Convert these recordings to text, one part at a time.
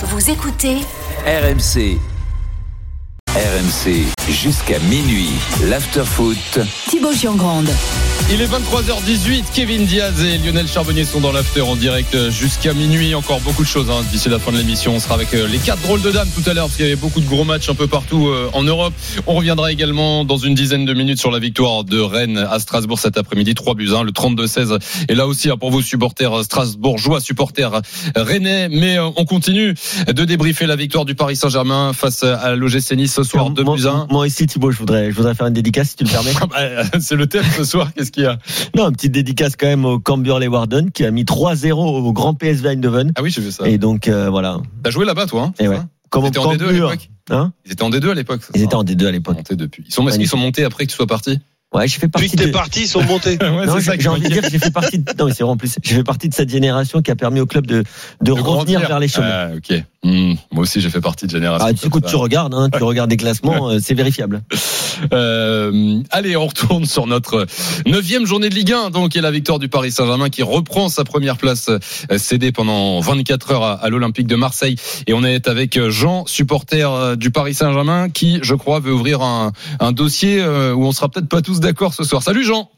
Vous écoutez RMC. RMC jusqu'à minuit. L'afterfoot. Thibaut Giangrande. Il est 23h18, Kevin Diaz et Lionel Charbonnier sont dans l'after en direct jusqu'à minuit. Encore beaucoup de choses hein, d'ici la fin de l'émission. On sera avec euh, les quatre drôles de dames tout à l'heure parce qu'il y avait beaucoup de gros matchs un peu partout euh, en Europe. On reviendra également dans une dizaine de minutes sur la victoire de Rennes à Strasbourg cet après-midi. 3 buts 1, le 32-16. Et là aussi hein, pour vos supporters strasbourgeois, supporters rennais. Mais euh, on continue de débriefer la victoire du Paris Saint-Germain face à l'OGC Nice ce soir 2 moi, buts 1. moi ici Thibaut, je voudrais, je voudrais faire une dédicace si tu le permets. Bah, C'est le thème ce soir. Qu'est-ce qu'il y a non, une petite dédicace quand même au Cambuur Warden qui a mis 3-0 au grand PSV Eindhoven. Ah oui, j'ai vu ça. Et donc euh, voilà. T'as joué là-bas toi hein, Et c'est ouais. ça Comme Ils étaient en D2 à Cambuur, l'époque hein Ils étaient en D2 à l'époque. Ils étaient en D2 à l'époque. Ils sont, est-ce qu'ils sont montés après que tu sois parti Ouais, j'ai fait partie Puis de... t'es parti, ils sont montés. Ouais, Non, c'est j'ai ça j'ai qu'il envie de dire que j'ai fait partie. De... Non, mais c'est vraiment plus. J'ai fait partie de cette génération qui a permis au club de, de, De revenir grandir. vers les chemins. Ah, ok. Hmm, Moi aussi, j'ai fait partie de génération. Ah, du coup, tu regardes, hein, tu regardes des classements, euh, c'est vérifiable. Euh, allez, on retourne sur notre neuvième journée de Ligue 1, donc, et la victoire du Paris Saint-Germain qui reprend sa première place euh, cédée pendant 24 heures à, à l'Olympique de Marseille. Et on est avec Jean, supporter euh, du Paris Saint-Germain, qui, je crois, veut ouvrir un, un dossier euh, où on sera peut-être pas tous d'accord ce soir. Salut Jean.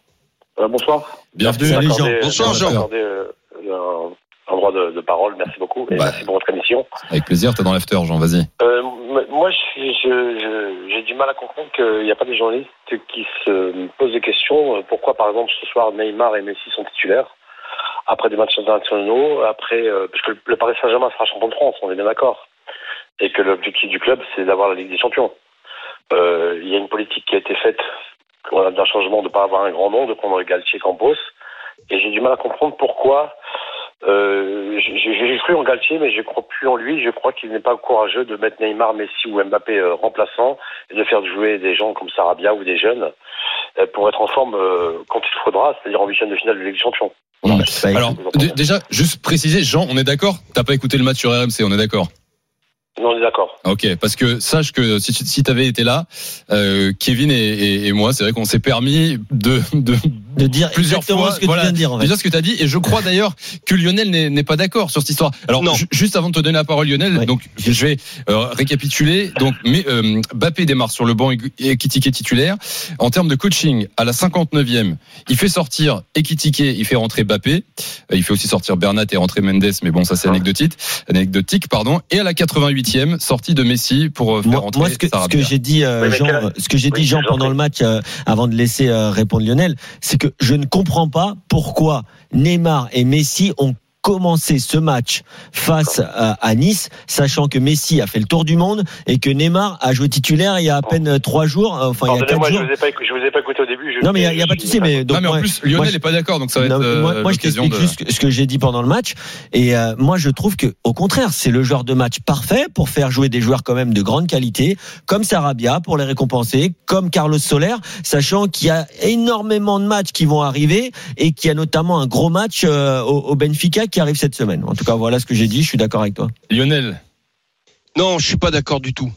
Euh, bonsoir. Bienvenue. Salut, Jean. Bonsoir, Jean. m'accorder, euh, un, un droit de, de parole. Merci beaucoup et Bah. merci pour votre émission. Avec plaisir, t'es dans l'after, Jean, vas-y. Euh, moi, je- je- j'ai du mal à comprendre qu'il n'y a pas des journalistes qui se posent des questions. Pourquoi, par exemple, ce soir, Neymar et Messi sont titulaires? Après des matchs internationaux, après euh, parce que le Paris Saint-Germain sera champion de France, on est bien d'accord, et que l'objectif du club, c'est d'avoir la Ligue des Champions. Euh, Il y a une politique qui a été faite, on a d'un changement de ne pas avoir un grand nom, de prendre Galtier Campos, et j'ai du mal à comprendre pourquoi. Euh, j'ai j'ai cru en Galtier, mais je crois plus en lui. Je crois qu'il n'est pas courageux de mettre Neymar, Messi ou Mbappé euh, remplaçants et de faire jouer des gens comme Sarabia ou des jeunes euh, pour être en forme euh, quand il faudra, c'est-à-dire en huitième de finale de Ligue des Champions. Bah, Alors, déjà, juste préciser, Jean, on est d'accord? T'as pas écouté le match sur RMC, on est d'accord? Non, on est d'accord. Ok, parce que sache que si tu si avais été là, euh, Kevin et, et- et moi, c'est vrai qu'on s'est permis de, de de dire plusieurs exactement fois, ce que voilà, tu viens de dire. En fait. déjà ce que tu as dit, et je crois d'ailleurs que Lionel n'est pas d'accord sur cette histoire. Alors, Non. ju- juste avant de te donner la parole, Lionel, donc je vais euh, récapituler. Donc, mais, euh, Bappé démarre sur le banc et Ekitike titulaire. En termes de coaching, à la 59e, il fait sortir Ekitike, il fait rentrer Bappé, Euh, il fait aussi sortir Bernat et rentrer Mendes, mais bon, ça c'est anecdotique, anecdotique, pardon. Et à la 88e, sortie de Messi pour euh, faire Moi, rentrer moi, ce que, ce Sarabia. que j'ai dit, euh, Jean, ce que j'ai Oui, dit, Jean, pendant le match, euh, avant de laisser euh, répondre Lionel, c'est que je ne comprends pas pourquoi Neymar et Messi ont commencé ce match face à, à Nice, sachant que Messi a fait le tour du monde et que Neymar a joué titulaire il y a à peine euh, trois jours, euh, enfin il y a quatre Pardonnez-moi, je jours. vous ai pas, écou- je vous ai pas écouté au début. je- Non mais il y a, pas de souci, mais donc non, mais en moi- plus, Lionel n'est pas d'accord, donc ça va être non, euh, moi, moi, je t'explique de. juste ce que j'ai dit pendant le match. Et euh, moi, je trouve que, au contraire, c'est le joueur de match parfait pour faire jouer des joueurs quand même de grande qualité, comme Sarabia pour les récompenser, comme Carlos Soler, sachant qu'il y a énormément de matchs qui vont arriver et qu'il y a notamment un gros match euh, au, au Benfica qui arrive cette semaine. En tout cas, voilà ce que j'ai dit. Je suis d'accord avec toi. Lionel, Non, je suis pas d'accord du tout.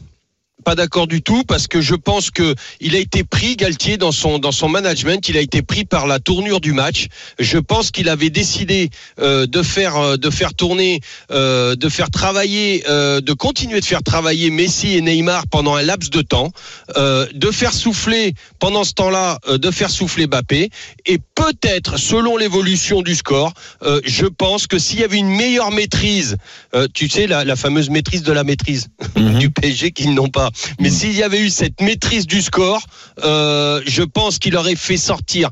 Pas d'accord du tout parce que je pense que il a été pris Galtier dans son dans son management, il a été pris par la tournure du match. Je pense qu'il avait décidé euh, de faire euh, de faire tourner, euh, de faire travailler, euh, de continuer de faire travailler Messi et Neymar pendant un laps de temps, euh, de faire souffler pendant ce temps-là, euh, de faire souffler Mbappé et peut-être selon l'évolution du score, euh, je pense que s'il y avait une meilleure maîtrise, euh, tu sais la, la fameuse maîtrise de la maîtrise du PSG qu'ils n'ont pas. Mais s'il y avait eu cette maîtrise du score, euh, je pense qu'il aurait fait sortir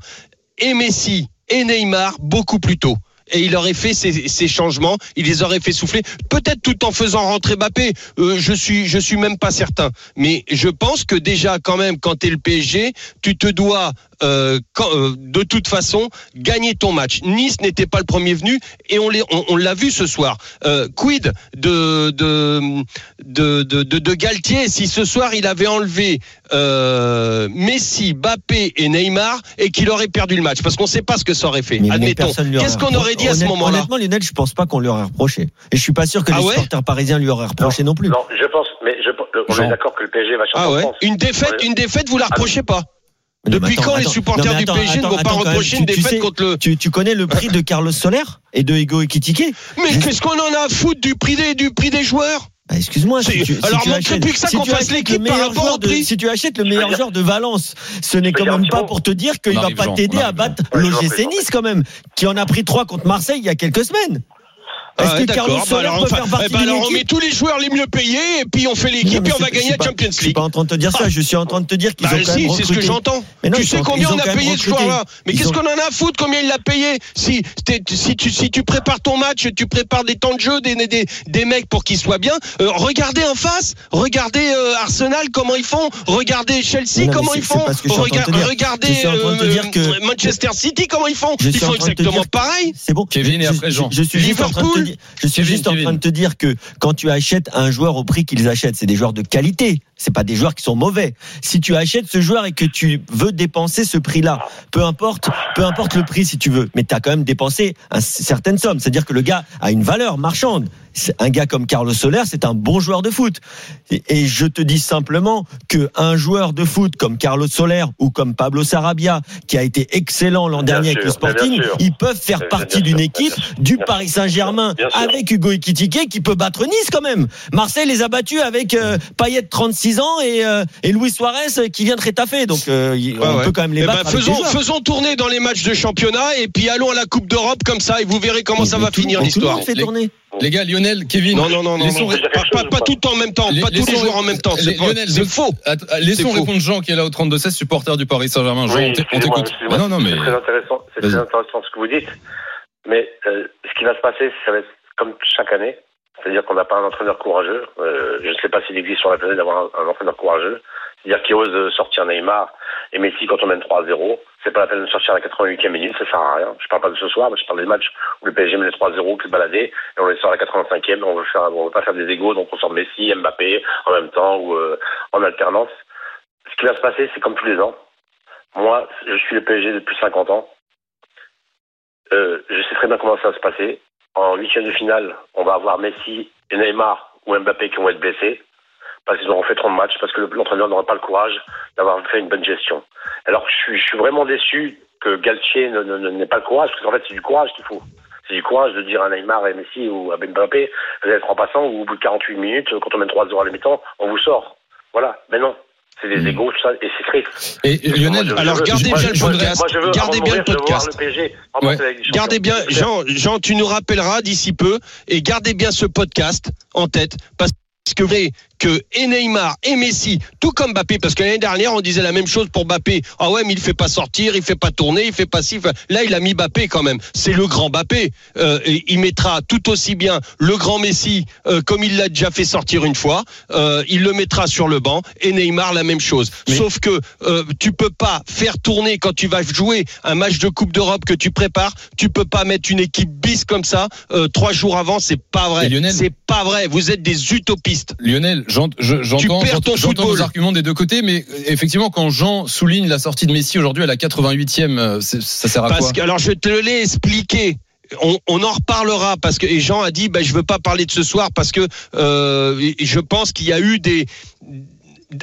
et Messi et Neymar beaucoup plus tôt. Et il aurait fait ces, ces changements, il les aurait fait souffler, peut-être tout en faisant rentrer Mbappé. Euh, je suis, je suis même pas certain. Mais je pense que déjà, quand même, quand tu es le PSG, tu te dois euh, quand- euh, de toute façon gagner ton match. Nice n'était pas le premier venu et on l'a on, on l'a vu ce soir. Euh, quid de de, de de de de Galtier si ce soir il avait enlevé euh, Messi, Mbappé et Neymar et qu'il aurait perdu le match? Parce qu'on ne sait pas ce que ça aurait fait. Mais- Admettons. Qu'est-ce qu'on aurait dit à ce moment-là? Honnêtement, Lionel, je pense pas qu'on lui aurait reproché. Et je suis pas sûr que Ah les ouais? supporters parisiens lui auraient reproché non, plus. Non, je pense, mais je, on Jean. est d'accord que le PSG va champion Ah de ouais? France. Une défaite, une défaite, vous la reprochez pas Non, mais Depuis attends, quand les supporters Non, du PSG ne vont pas reprocher une tu défaite sais- contre le. Tu, tu connais le prix de Carlos Soler et de Ego Ekitike Mais qu'est-ce qu'on en a à foutre du prix des, du prix des joueurs? Bah, Excuse-moi. Si alors achètes- plus que ça si qu'on tu fasse achètes l'équipe le par meilleur rapport joueur au de-. Si tu achètes le meilleur joueur de Valence, ce n'est quand même pas pour te dire qu'il va pas t'aider à battre l'OGC Nice quand même, qui en a pris trois contre Marseille il y a quelques semaines. Est-ce Ah, que d'accord. Carlos Bah Soler alors, peut enfin, faire partie eh ben d'une alors on met tous les joueurs les mieux payés et puis on fait l'équipe et on va gagner la Champions Je suis League. pas en train de te dire ça. Je suis en train de te dire qu'ils Bah ont quand si, même c'est ce que j'entends. Mais non, tu sais combien on a payé ce joueur-là Mais qu'est-ce qu'on en a à foutre Combien il l'a payé si, tu, si tu prépares ton match, tu prépares des temps de jeu, des, des, des mecs pour qu'ils soient bien. euh, regardez en face, regardez euh, Arsenal comment ils font, regardez Chelsea comment ils font, regardez euh, Manchester City comment ils font. Ils font exactement pareil. C'est bon. Kevin et Je- après je- Jean. Je, te je suis Kevin, juste en train de te dire que quand tu achètes un joueur au prix qu'ils achètent, c'est des joueurs de qualité. C'est pas des joueurs qui sont mauvais. Si tu achètes ce joueur et que tu veux dépenser ce prix-là, peu importe, peu importe le prix si tu veux, mais tu as quand même dépensé une certaine somme. C'est-à-dire que le gars a une valeur marchande. Un gars comme Carlos Soler, c'est un bon joueur de foot. Et, et je te dis simplement que un joueur de foot comme Carlos Soler ou comme Pablo Sarabia, qui a été excellent l'an dernier avec le Sporting, ils peuvent faire partie d'une équipe du Paris Saint-Germain avec Hugo Ekitike qui peut battre Nice quand même. Marseille les a battus avec euh, Payet 36 ans et, euh, et Luis Suarez euh, qui vient de Rétafé. Donc euh, on ouais. peut quand même les Eh ben, battre. faisons, tourner dans les matchs de championnat et puis allons à la Coupe d'Europe comme ça et vous verrez comment ça va tout- finir tout le l'histoire. Les- gars, Lionel, Kevin. Non, non, non, non, laissons- non. Pas, pas, pas tout en même temps, Les- pas tous les joueurs en même temps. C'est faux. Laissons répondre Jean qui est là au 32-16, supporter du Paris Saint-Germain. Jean, Oui, on t'écoute. non, non, mais. C'est très intéressant, c'est très intéressant ce que vous dites. Mais euh, ce qui va se passer, ça va être comme chaque année. C'est-à-dire qu'on n'a pas un entraîneur courageux. Euh, je ne sais pas s'il existe sur la planète d'avoir un, un entraîneur courageux. C'est-à-dire qui ose sortir Neymar et Messi quand on mène 3-0. C'est pas la peine de sortir à la 88e minute, ça sert à rien. Je parle pas de ce soir, mais je parle des matchs où le PSG mène 3-0, que se balader, et on les sort à la 85e, on veut veut pas faire des égaux, donc on sort Messi, Mbappé en même temps ou euh, en alternance. Ce qui va se passer, c'est comme tous les ans. Moi, je suis le PSG depuis 50 ans. Euh, je sais très bien comment ça va se passer. En huitième de finale, on va avoir Messi et Neymar ou Mbappé qui vont être blessés parce qu'ils auront fait trop de matchs, parce que le- l'entraîneur n'aura pas le courage d'avoir fait une bonne gestion. Alors je suis, je suis vraiment déçu que Galtier n'ait pas le courage, parce qu'en fait c'est du courage qu'il faut. C'est du courage de dire à Neymar et Messi ou à Mbappé, vous allez être en passant, ou au bout de 48 minutes, quand on mène 3 heures à la mi-temps, on vous sort. Voilà, mais non. C'est des Mm. égaux, tout ça, et c'est triste. Et Lionel, Moi, je- alors, je gardez bien le podcast. moi, je veux, Gardez bien le podcast. Gardez bien. Jean, Jean, tu nous rappelleras d'ici peu et gardez bien ce podcast en tête parce que vous voyez que et Neymar et Messi, tout comme Mbappé, parce que l'année dernière on disait la même chose pour Mbappé. Ah ouais, mais il fait pas sortir, il fait pas tourner, il fait pas si. Là, il a mis Mbappé quand même. C'est le grand Mbappé. Euh, et il mettra tout aussi bien le grand Messi euh, comme il l'a déjà fait sortir une fois. Euh, il le mettra sur le banc et Neymar la même chose. Mais- Sauf que euh, tu peux pas faire tourner quand tu vas jouer un match de Coupe d'Europe que tu prépares. Tu peux pas mettre une équipe bis comme ça euh, trois jours avant. C'est pas vrai. C'est pas vrai. Vous êtes des utopistes. Lionel, j'entends vos arguments des deux côtés, mais effectivement, quand Jean souligne la sortie de Messi aujourd'hui à la 88e, euh, ça sert à quoi Parce que alors je te l'ai expliqué. On, on en reparlera parce que et Jean a dit bah, je veux pas parler de ce soir parce que euh, je pense qu'il y a eu des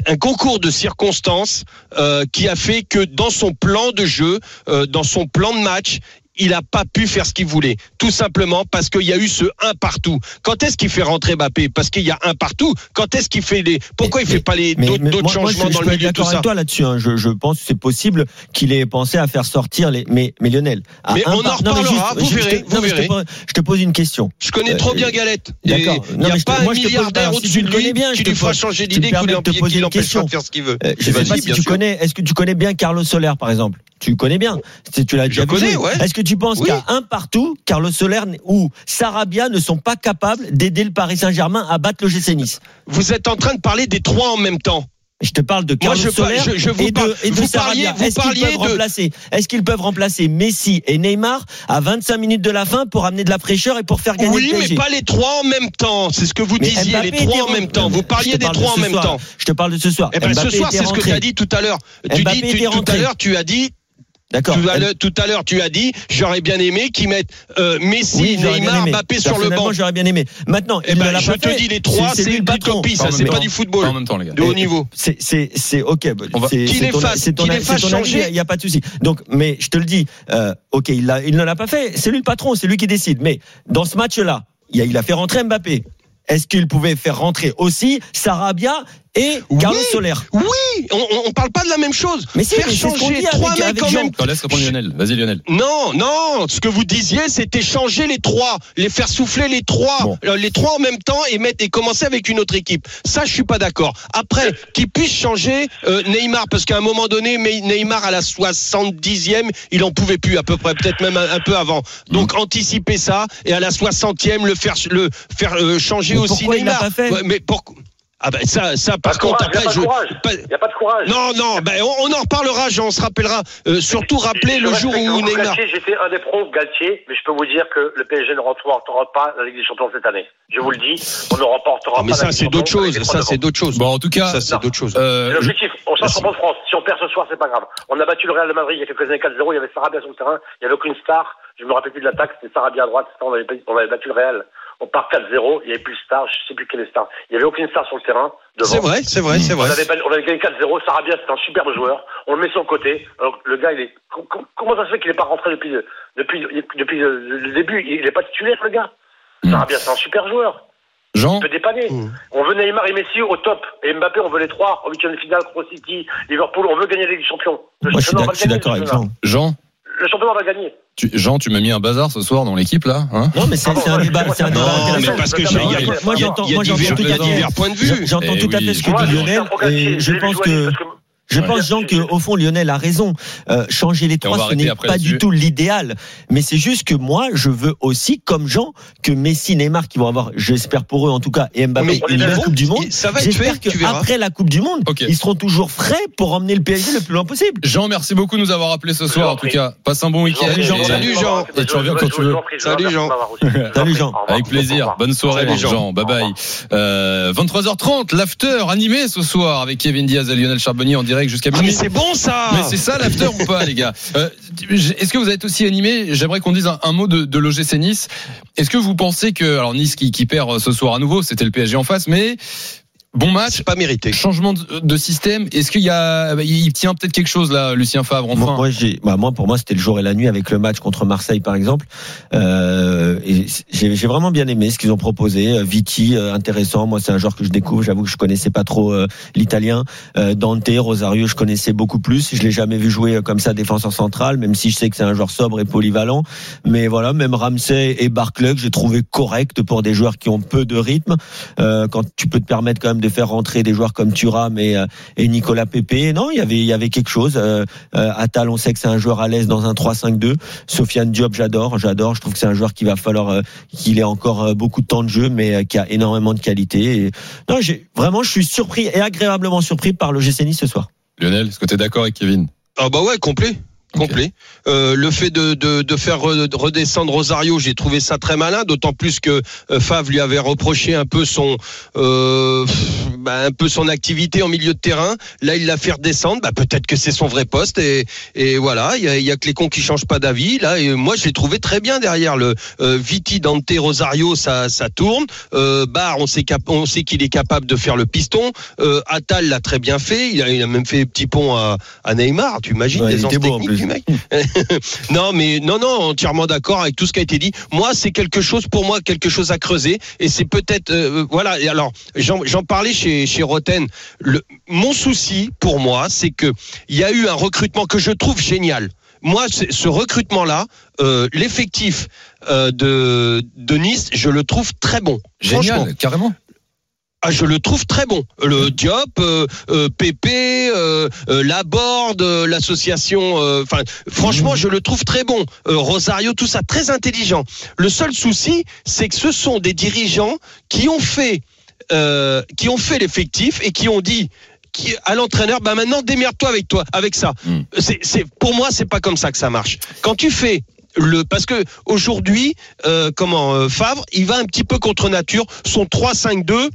un concours de circonstances euh, qui a fait que dans son plan de jeu, euh, dans son plan de match, il n'a pas pu faire ce qu'il voulait. Tout simplement parce qu'il y a eu ce un partout. Quand est-ce qu'il fait rentrer Mbappé? Parce qu'il y a un partout. Quand est-ce qu'il fait les Pourquoi il Mais- fait pas les Mais- d'autres mais d'autres moi- changements je, dans je le milieu tout d'accord ça? avec toi là-dessus. hein. Je, je pense que c'est possible qu'il ait pensé à faire sortir les. Mais, mais Lionel. Mais on en par- mais reparlera, vous verrez, te- vous non, mais je te verrez. pose- Je te pose une question. Je connais Euh, trop bien Galette. Et d'accord. Il n'y a mais te- pas un te milliardaire au-dessus de lui qui te lui fera changer d'idée, qui lui de te de faire ce qu'il veut. Euh, je sais pas si tu connais. Est-ce que tu connais bien Carlos Soler, par exemple? Tu connais bien. Tu l'as déjà connais, ouais. Est-ce que tu penses Oui. qu'à un partout, Carlos Soler ou Sarabia ne sont pas capables d'aider le Paris Saint-Germain à battre le GC Nice Vous êtes en train de parler des trois en même temps. Je te parle de Moi, Carlos je Soler je- je vous et de, parle- et de vous Sarabia. Est-ce qu'ils peuvent de- remplacer Est-ce qu'ils peuvent remplacer Messi et Neymar à 25 minutes de la fin pour amener de la fraîcheur et pour faire gagner Oui, le mais pas les trois en même temps. C'est ce que vous Mais disiez, Mbappé les trois en même temps. Vous parliez des de trois en ce même soir. temps. Je te parle de ce soir. Eh ben, ce Mbappé soir, était c'est ce que tu as dit tout à l'heure. Tu dis, tu- tout à l'heure, tu as dit, D'accord. Tout à l'heure- tout à l'heure, tu as dit, j'aurais bien aimé qu'ils mettent euh, Messi, Oui, Neymar. Mbappé sur le banc. J'aurais bien aimé. Maintenant, Eh ben, je pas te fait. dis, les trois, c'est une Pas ça, c'est pas du football en même temps, les gars. de haut niveau. C'est, c'est, c'est ok. On va- C'est, Qu'il les fasse, qu'il les fasse changer. Il n'y a pas de souci. Donc, mais je te le dis, euh, ok, il, ne l'a pas fait. C'est lui le patron, c'est lui qui décide. Mais dans ce match-là, il a fait rentrer Mbappé. Est-ce qu'il pouvait faire rentrer aussi Sarabia et Oui. Carlos Soler Oui, on, on, on parle pas de la même chose. Mais Faire c'est ce qu'on changer trois avec- mecs avec en Jean. même laisse répondre Lionel. Vas-y, Lionel. Non, non, ce que vous disiez, c'était changer les trois, les faire souffler les trois, Bon. euh, les trois en même temps et mettre et commencer avec une autre équipe. Ça, je suis pas d'accord. Après, qu'ils puissent changer euh, Neymar, parce qu'à un moment donné, mais Neymar à la 70e, il en pouvait plus à peu près, peut-être même un, un peu avant. Donc anticiper ça et à la 60e le faire le faire euh, changer Mais aussi pourquoi il Neymar. pas fait Ouais, mais pourquoi ah ben ça, ça Pas par de contre courage, après il n'y a pas de je courage. pas- Il n'y a pas de courage. non non ben on, on en reparlera, on se rappellera. Euh, surtout rappeler le jour où Neymar. J'étais un des pros Galtier, mais je peux vous dire que le PSG ne remportera pas la Ligue des Champions cette année. Je vous le dis, on ne remportera Ah, mais pas la ça Ligue c'est des d'autres choses, ça c'est d'autres choses. Bon, en tout cas, Ça c'est d'autres choses. euh, l'objectif. On champion de France. Si on perd ce soir, c'est pas grave. On a battu le Real de Madrid il y a quelques années 4-0. Il y avait Sarabia sur le terrain. Il n'y avait aucune star. Je me rappelle plus de l'attaque. C'était Sarabia à droite. On avait, on avait battu le Real. On part 4-0. Il n'y avait plus de star. Je sais plus quelle est star. Il n'y avait aucune star sur le terrain. C'est vrai, c'est vrai, c'est On vrai. avait, on avait gagné 4-0. Sarabia, c'est un superbe joueur. On le met sur le côté. Alors, le gars, il est. com- com- Comment ça se fait qu'il n'est pas rentré depuis, le- depuis, depuis le, début? Il n'est pas titulaire, le gars. Mm. Sarabia, c'est un super joueur. Jean, Il peut dépanner. Mm. On veut Neymar et Messi au top. Et Mbappé, on veut les trois en huitième de finale contre City, Liverpool. On veut gagner des Champions. Le Moi, je suis d'accord avec Jean. Jean. Le championnat, on va gagner. tu, Jean, tu m'as mis un bazar ce soir dans l'équipe là, hein Non, mais c'est, c'est un débat, c'est un débat Non, mais parce que Moi, j'ai- il y a, moi, moi, il y a- j'entends- tout il y a à fait. divers points de vue. J'entends Eh tout à fait ce que Moi, dit Lionel je pense que Je Ouais. pense, Jean, que au fond, Lionel a raison. Euh, changer les trois, ce n'est pas du tout l'idéal. Mais c'est juste que moi, je veux aussi, comme Jean, que Messi, Neymar, qui vont avoir, j'espère pour eux en tout cas, et Mbappé, une belle d'accord. Coupe du Monde. Ça va être J'espère qu'après la Coupe du Monde, ils seront toujours frais pour emmener le PSG le plus loin possible. Jean, merci beaucoup de nous avoir appelé ce soir. en tout cas, passe un bon week-end. Salut, Jean. Et- Salut, Jean. Et tu reviens quand tu veux. Salut, Jean. Salut, Jean. Avec plaisir. Bonne soirée, Jean. Jean. Bye bye. Euh, 23h30, l'after animé ce soir avec Kevin Diaz et Lionel Charbonnier en direct jusqu'à Ah, mais minuit. c'est bon ça Mais c'est ça l'after ou pas, les gars Euh, Est-ce que vous êtes aussi animé? J'aimerais qu'on dise un, un mot de, de l'OGC Nice. Est-ce que vous pensez que alors Nice qui, qui perd ce soir à nouveau, c'était le PSG en face, mais bon match, pas mérité. changement de, de système. Est-ce qu'il y a, bah, il tient peut-être quelque chose là, Lucien Favre Moi, enfin? Moi, j'ai, bah, moi, pour moi, c'était le jour et la nuit avec le match contre Marseille, par exemple. Euh, j'ai, j'ai vraiment bien aimé ce qu'ils ont proposé. Euh, Viti, euh, intéressant. Moi, c'est un joueur que je découvre. J'avoue que je connaissais pas trop euh, l'italien. Euh, Dante, Rosario, je connaissais beaucoup plus. Je l'ai jamais vu jouer comme ça défenseur central, même si je sais que c'est un joueur sobre et polyvalent. Mais voilà, même Ramsey et Barclay, que j'ai trouvé correct pour des joueurs qui ont peu de rythme. Euh, quand tu peux te permettre quand même de faire rentrer des joueurs comme Thuram et, euh, et Nicolas Pepe. Non, il y avait, il y avait quelque chose. Euh, euh, Attal, on sait que c'est un joueur à l'aise dans un 3-5-2. Sofiane Diop, j'adore, j'adore. Je trouve que c'est un joueur qui va falloir euh, qu'il ait encore euh, beaucoup de temps de jeu, mais euh, qui a énormément de qualité. Et... Non, j'ai vraiment, je suis surpris et agréablement surpris par le GC Nice ce soir. Lionel, est-ce que tu es d'accord avec Kevin? Ah bah ouais, complet. Complet. Euh, le fait de, de, de faire re- redescendre Rosario, j'ai trouvé ça très malin, d'autant plus que euh, Favre lui avait reproché un peu son euh, bah, un peu son activité en milieu de terrain. Là, il l'a fait redescendre. Bah, peut-être que c'est son vrai poste et, et voilà. Il y a, il y a que les cons qui changent pas d'avis. Là, et moi, je l'ai trouvé très bien derrière le euh, Viti, Dante, Rosario, ça ça tourne. Euh, Barre, on sait cap- on sait qu'il est capable de faire le piston. Euh, Attal l'a très bien fait. Il a, il a même fait petit pont à, à Neymar. Tu imagines Ouais, il les Non, mais non, non, entièrement d'accord avec tout ce qui a été dit. Moi, c'est quelque chose pour moi, quelque chose à creuser, et c'est peut-être euh, voilà. Et alors, j'en parlais chez chez Roten. Le, mon souci pour moi, c'est que il y a eu un recrutement que je trouve génial. Moi, ce recrutement-là, euh, l'effectif euh, de de Nice, je le trouve très bon. Génial, carrément. Ah, je le trouve très bon. Le Diop, euh, euh, Pépé, euh, euh, Laborde, euh, l'association. euh, Enfin, franchement, je le trouve très bon. Euh, Rosario, tout ça, très intelligent. Le seul souci, c'est que ce sont des dirigeants qui ont fait, euh, qui ont fait l'effectif et qui ont dit qui, à l'entraîneur, bah maintenant démerde-toi avec toi, avec ça. Mm. C'est, pour moi, c'est pas comme ça que ça marche. Quand tu fais le, parce que aujourd'hui, euh, comment euh, Favre, il va un petit peu contre nature. Son 3-5-2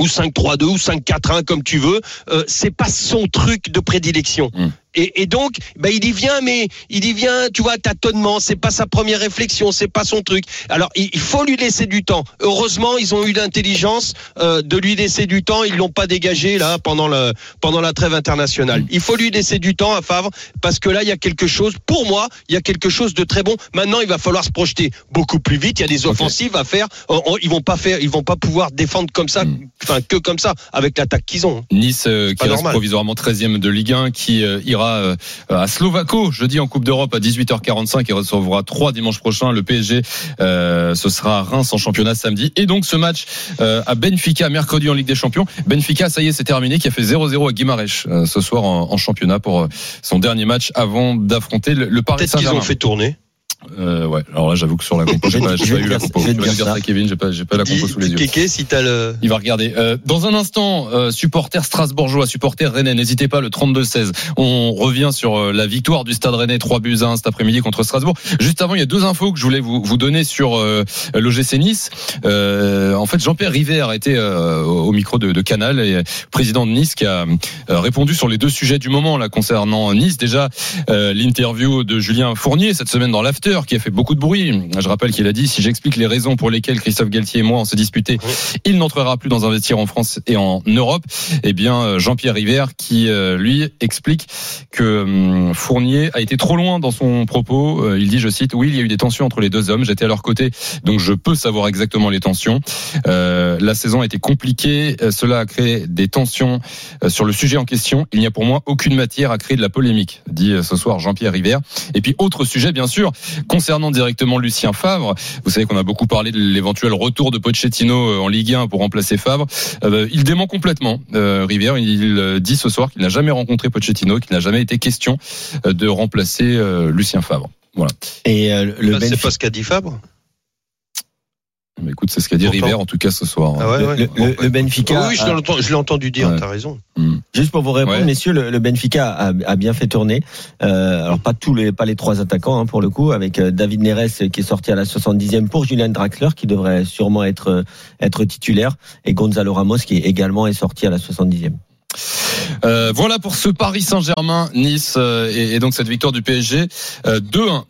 ou 5-3-2 ou 5-4-1 comme tu veux, euh, c'est pas son truc de prédilection. Mm. Et, et donc, bah, il y vient, mais il y vient, tu vois, tâtonnement. C'est pas sa première réflexion, c'est pas son truc. Alors, il, il faut lui laisser du temps. Heureusement, ils ont eu l'intelligence euh, de lui laisser du temps. Ils l'ont pas dégagé là pendant le pendant la trêve internationale. Il faut lui laisser du temps à Favre parce que là, il y a quelque chose. Pour moi, il y a quelque chose de très bon. Maintenant, il va falloir se projeter beaucoup plus vite. Il y a des offensives à faire. Ils vont pas faire, ils vont pas pouvoir défendre comme ça, Mm. enfin que comme ça avec l'attaque qu'ils ont. Nice euh, qui reste normal. provisoirement 13e de Ligue 1 qui euh, ira euh, à Slovako jeudi en Coupe d'Europe à 18h45 et recevra 3 dimanche prochain le PSG euh, ce sera Reims en championnat samedi. Et donc ce match euh, à Benfica mercredi en Ligue des Champions. Benfica ça y est c'est terminé qui a fait 0-0 à Guimarães euh, ce soir en, en championnat pour son dernier match avant d'affronter le, le Paris Peut-être qu'ils Saint-Germain. ont fait tourner. Euh, ouais alors là j'avoue que sur la compo j'ai pas, j'ai pas eu la compo je vais dire ça. ça Kevin j'ai pas, j'ai pas la compo sous les yeux Kéké, si t'as le. il va regarder. Euh, dans un instant, euh, supporter strasbourgeois, supporter rennais, n'hésitez pas, le 32-16. On revient sur euh, la victoire du Stade rennais 3 buts à 1 cet après-midi contre Strasbourg. Juste avant, il y a deux infos que je voulais vous, vous donner sur euh, l'OGC Nice. Euh, en fait, Jean-Pierre River était euh, au micro de, de Canal et président de Nice qui a répondu sur les deux sujets du moment là concernant Nice. Déjà, euh, l'interview de Julien Fournier cette semaine dans l'After qui a fait beaucoup de bruit. Je rappelle qu'il a dit si j'explique les raisons pour lesquelles Christophe Galtier et moi on s'est disputé, il n'entrera plus dans un vestiaire en France et en Europe. Eh bien, euh, Jean-Pierre River qui euh, lui explique que hum, Fournier a été trop loin dans son propos. Euh, Il dit, je cite, oui, il y a eu des tensions entre les deux hommes. J'étais à leur côté, donc je peux savoir exactement les tensions. Euh, la saison a été compliquée. Cela a créé des tensions sur le sujet en question. Il n'y a pour moi aucune matière à créer de la polémique, dit ce soir Jean-Pierre River. Et puis autre sujet, bien sûr, concernant directement Lucien Favre. Vous savez qu'on a beaucoup parlé de l'éventuel retour de Pochettino euh, en Ligue 1 pour remplacer Favre. Euh, il dément complètement euh, River. Il euh, dit ce soir qu'il n'a jamais rencontré Pochettino, qu'il n'a jamais été question de remplacer euh, Lucien Favre. Voilà. Et euh, le Bah, c'est Benfica, pas ce qu'a dit Fabre. Mais écoute, c'est ce qu'a dit Pourtant. River en tout cas ce soir. Ah ouais, le, ouais. le- Bon, le- le Benfica, oui, je l'ai entendu, dire. Ouais. T'as raison. Hmm. Juste pour vous répondre, Ouais. messieurs, le, le Benfica a, a bien fait tourner. Euh, alors pas tous les, pas les trois attaquants hein, pour le coup, avec euh, David Neres qui est sorti à la 70e pour Julian Draxler qui devrait sûrement être euh, être titulaire et Gonzalo Ramos qui également est sorti à la 70e. Euh, voilà pour ce Paris Saint-Germain, Nice euh, et, et donc cette victoire du PSG euh, 2-1